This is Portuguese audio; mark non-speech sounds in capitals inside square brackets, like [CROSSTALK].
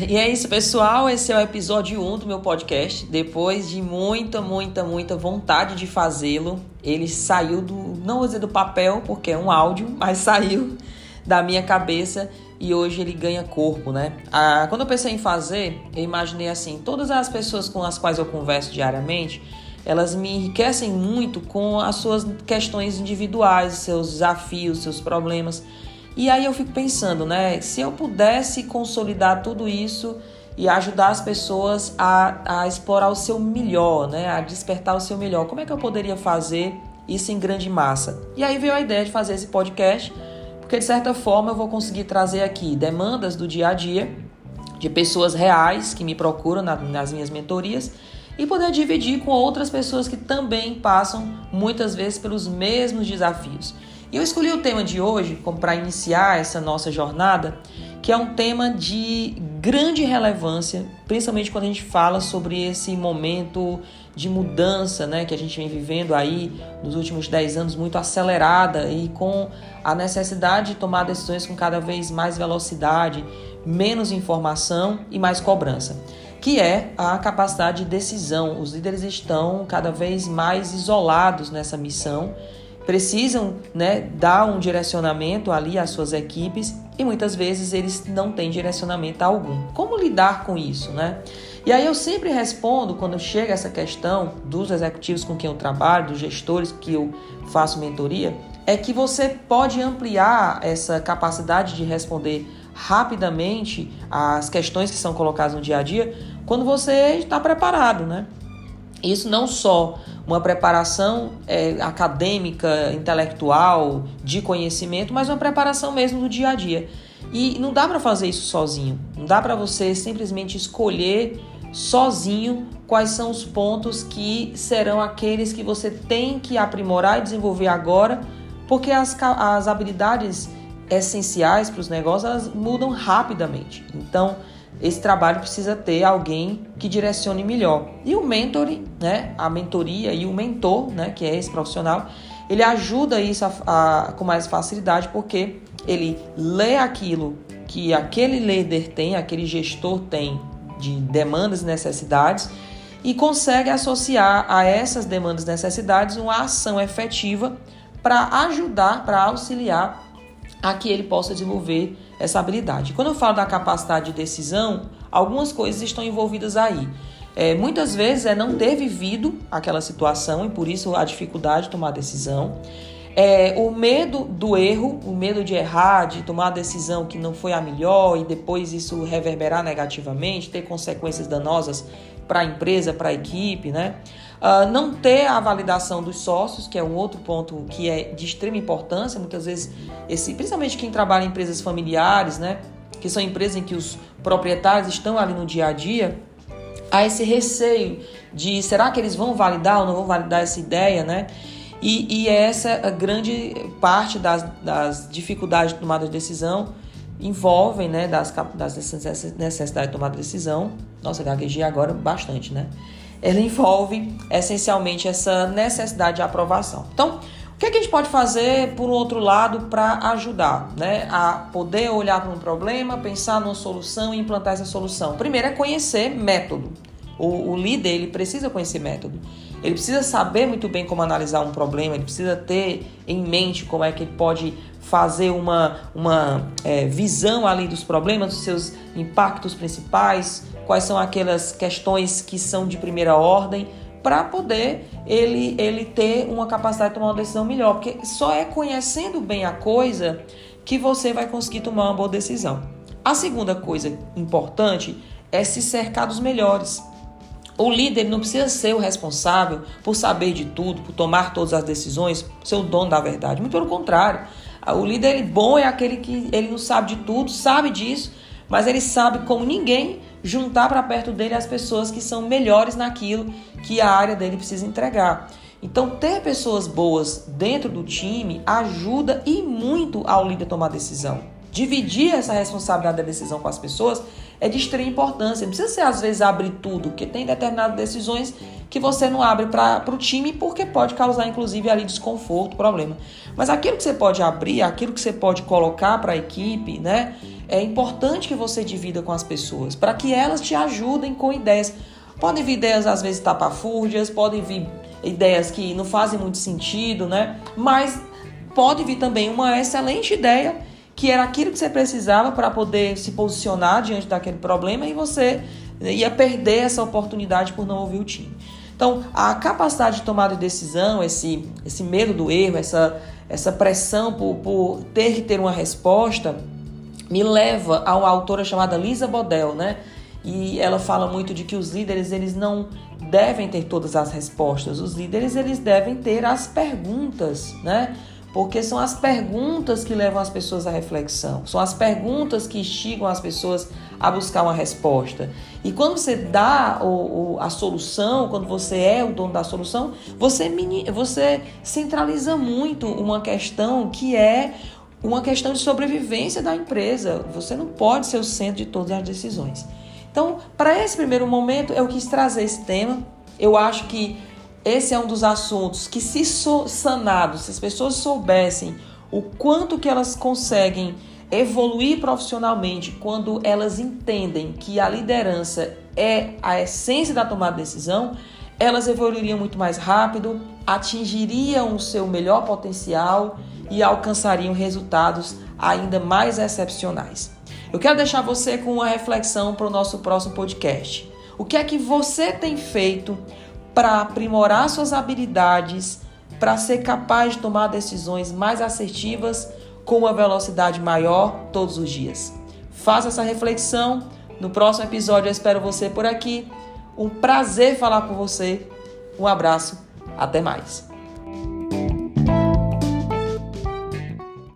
E é isso, pessoal. Esse é o episódio 1 do meu podcast. Depois de muita, muita, muita vontade de fazê-lo, ele saiu do. Não vou dizer do papel, porque é um áudio, mas [LAUGHS] saiu da minha cabeça e hoje ele ganha corpo, né? Ah, quando eu pensei em fazer, eu imaginei assim: todas as pessoas com as quais eu converso diariamente, elas me enriquecem muito com as suas questões individuais, seus desafios, seus problemas. E aí eu fico pensando, né? Se eu pudesse consolidar tudo isso e ajudar as pessoas a, a explorar o seu melhor, né? A despertar o seu melhor, como é que eu poderia fazer isso em grande massa? E aí veio a ideia de fazer esse podcast, porque de certa forma eu vou conseguir trazer aqui demandas do dia a dia de pessoas reais que me procuram na, nas minhas mentorias e poder dividir com outras pessoas que também passam muitas vezes pelos mesmos desafios. E eu escolhi o tema de hoje como para iniciar essa nossa jornada, que é um tema de grande relevância, principalmente quando a gente fala sobre esse momento de mudança, né, que a gente vem vivendo aí nos últimos 10 anos muito acelerada e com a necessidade de tomar decisões com cada vez mais velocidade, menos informação e mais cobrança, que é a capacidade de decisão. Os líderes estão cada vez mais isolados nessa missão precisam né, dar um direcionamento ali às suas equipes e muitas vezes eles não têm direcionamento algum. Como lidar com isso, né? E aí eu sempre respondo quando chega essa questão dos executivos com quem eu trabalho, dos gestores que eu faço mentoria, é que você pode ampliar essa capacidade de responder rapidamente às questões que são colocadas no dia a dia quando você está preparado, né? Isso não só uma preparação é, acadêmica, intelectual, de conhecimento, mas uma preparação mesmo do dia a dia. E não dá para fazer isso sozinho. Não dá para você simplesmente escolher sozinho quais são os pontos que serão aqueles que você tem que aprimorar e desenvolver agora, porque as, as habilidades essenciais para os negócios elas mudam rapidamente. Então, esse trabalho precisa ter alguém que direcione melhor. E o mentoring, né, a mentoria e o mentor, né, que é esse profissional, ele ajuda isso a, a, com mais facilidade porque ele lê aquilo que aquele líder tem, aquele gestor tem de demandas e necessidades e consegue associar a essas demandas e necessidades uma ação efetiva para ajudar, para auxiliar a que ele possa desenvolver essa habilidade. Quando eu falo da capacidade de decisão, algumas coisas estão envolvidas aí. É, muitas vezes é não ter vivido aquela situação e por isso a dificuldade de tomar decisão. É, o medo do erro, o medo de errar, de tomar a decisão que não foi a melhor e depois isso reverberar negativamente, ter consequências danosas para a empresa, para a equipe, né? Uh, não ter a validação dos sócios, que é um outro ponto que é de extrema importância. Muitas vezes, esse, principalmente quem trabalha em empresas familiares, né? Que são empresas em que os proprietários estão ali no dia a dia, há esse receio de será que eles vão validar ou não vão validar essa ideia, né? E, e essa a grande parte das, das dificuldades de tomada de decisão envolvem, né, das, das necessidades de tomada de decisão. Nossa, gaguejei agora bastante, né? ela envolve essencialmente essa necessidade de aprovação. Então, o que, é que a gente pode fazer, por outro lado, para ajudar né, a poder olhar para um problema, pensar numa solução e implantar essa solução? Primeiro é conhecer método. O, o líder ele precisa conhecer método. Ele precisa saber muito bem como analisar um problema, ele precisa ter em mente como é que ele pode fazer uma, uma é, visão ali dos problemas, dos seus impactos principais, quais são aquelas questões que são de primeira ordem, para poder ele, ele ter uma capacidade de tomar uma decisão melhor. Porque só é conhecendo bem a coisa que você vai conseguir tomar uma boa decisão. A segunda coisa importante é se cercar dos melhores. O líder não precisa ser o responsável por saber de tudo, por tomar todas as decisões, ser o dono da verdade. Muito pelo contrário. O líder bom é aquele que ele não sabe de tudo, sabe disso, mas ele sabe como ninguém juntar para perto dele as pessoas que são melhores naquilo que a área dele precisa entregar. Então, ter pessoas boas dentro do time ajuda e muito ao líder tomar decisão. Dividir essa responsabilidade da decisão com as pessoas é de extrema importância. Não precisa ser, às vezes, abrir tudo, porque tem determinadas decisões que você não abre para o time porque pode causar, inclusive, ali desconforto, problema. Mas aquilo que você pode abrir, aquilo que você pode colocar para a equipe, né? é importante que você divida com as pessoas, para que elas te ajudem com ideias. Podem vir ideias às vezes tapafúrdias, podem vir ideias que não fazem muito sentido, né? Mas pode vir também uma excelente ideia que era aquilo que você precisava para poder se posicionar diante daquele problema e você ia perder essa oportunidade por não ouvir o time. Então, a capacidade de tomada de decisão, esse, esse medo do erro, essa, essa pressão por, por ter que ter uma resposta, me leva a uma autora chamada Lisa Bodel, né? E ela fala muito de que os líderes eles não devem ter todas as respostas. Os líderes eles devem ter as perguntas, né? Porque são as perguntas que levam as pessoas à reflexão, são as perguntas que instigam as pessoas a buscar uma resposta. E quando você dá o, o, a solução, quando você é o dono da solução, você, você centraliza muito uma questão que é uma questão de sobrevivência da empresa. Você não pode ser o centro de todas as decisões. Então, para esse primeiro momento, eu quis trazer esse tema. Eu acho que esse é um dos assuntos que, se sanados, se as pessoas soubessem o quanto que elas conseguem evoluir profissionalmente quando elas entendem que a liderança é a essência da tomada de decisão, elas evoluiriam muito mais rápido, atingiriam o seu melhor potencial e alcançariam resultados ainda mais excepcionais. Eu quero deixar você com uma reflexão para o nosso próximo podcast. O que é que você tem feito para aprimorar suas habilidades, para ser capaz de tomar decisões mais assertivas com uma velocidade maior todos os dias? Faça essa reflexão. No próximo episódio eu espero você por aqui. Um prazer falar com você. Um abraço. Até mais.